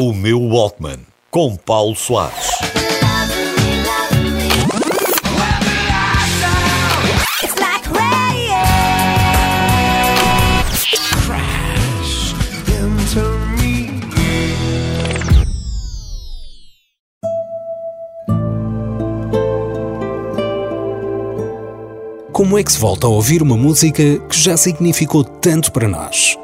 O meu Walkman, com Paulo Soares. Como é que se volta a ouvir uma música que já significou tanto para nós?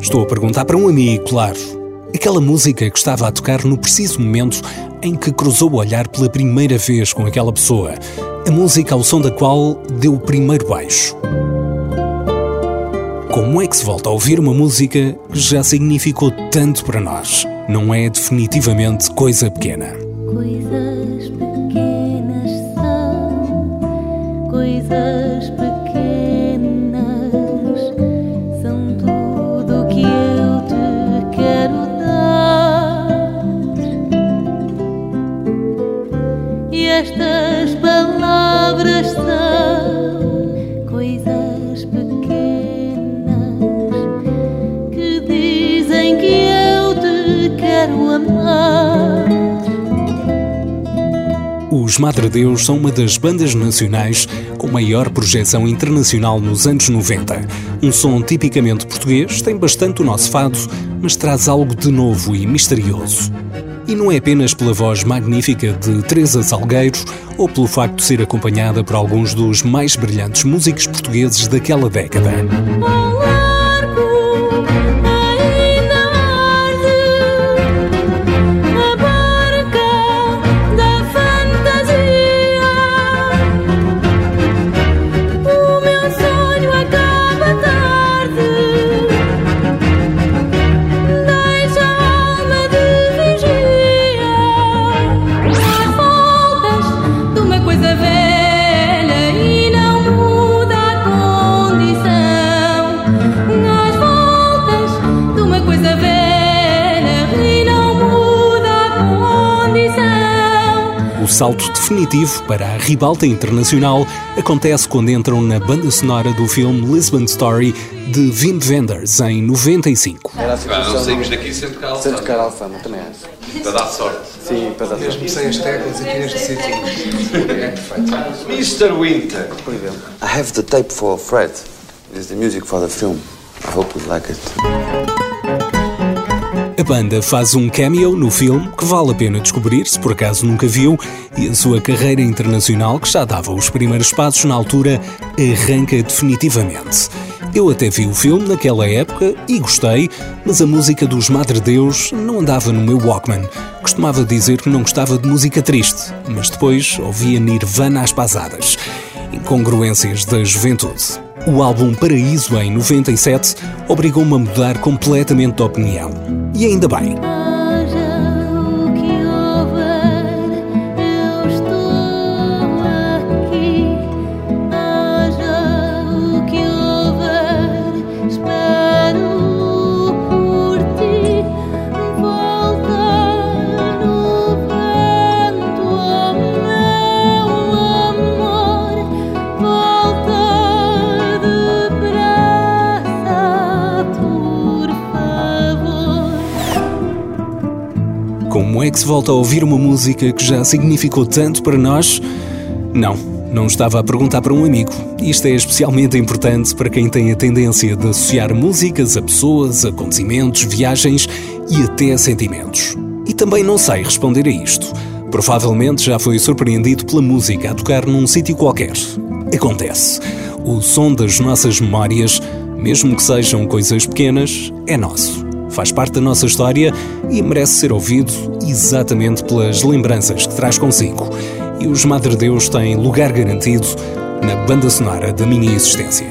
Estou a perguntar para um amigo, claro. Aquela música que estava a tocar no preciso momento em que cruzou o olhar pela primeira vez com aquela pessoa. A música ao som da qual deu o primeiro baixo. Como é que se volta a ouvir uma música que já significou tanto para nós? Não é definitivamente coisa pequena. Coisas pequenas são coisas pequenas, estas palavras são coisas pequenas que dizem que eu te quero amar. Os Madre Deus são uma das bandas nacionais com maior projeção internacional nos anos 90. Um som tipicamente português, tem bastante o nosso fado, mas traz algo de novo e misterioso. E não é apenas pela voz magnífica de Teresa Salgueiro ou pelo facto de ser acompanhada por alguns dos mais brilhantes músicos portugueses daquela década. O salto definitivo para a ribalta internacional acontece quando entram na banda sonora do filme Lisbon Story de Wim Wenders em 95. Era a não saímos daqui sem tocar sem alçada. tocar Alfama, também acho. Para dar sorte. Sim, para dar Mesmo sem as teclas aqui neste sítio. É perfeito. Mr. Winter. por exemplo. I have the tape for Fred. It is the music for the film. I hope you like it. A banda faz um cameo no filme que vale a pena descobrir se por acaso nunca viu e a sua carreira internacional, que já dava os primeiros passos na altura, arranca definitivamente. Eu até vi o filme naquela época e gostei, mas a música dos Madre Deus não andava no meu Walkman. Costumava dizer que não gostava de música triste, mas depois ouvia Nirvana às pasadas. Incongruências da juventude. O álbum Paraíso, em 97, obrigou-me a mudar completamente de opinião. E ainda bem. É que se volta a ouvir uma música que já significou tanto para nós? Não, não estava a perguntar para um amigo. Isto é especialmente importante para quem tem a tendência de associar músicas a pessoas, acontecimentos, viagens e até sentimentos. E também não sei responder a isto. Provavelmente já foi surpreendido pela música a tocar num sítio qualquer. Acontece. O som das nossas memórias, mesmo que sejam coisas pequenas, é nosso faz parte da nossa história e merece ser ouvido exatamente pelas lembranças que traz consigo. E os Madre Deus têm lugar garantido na banda sonora da minha existência.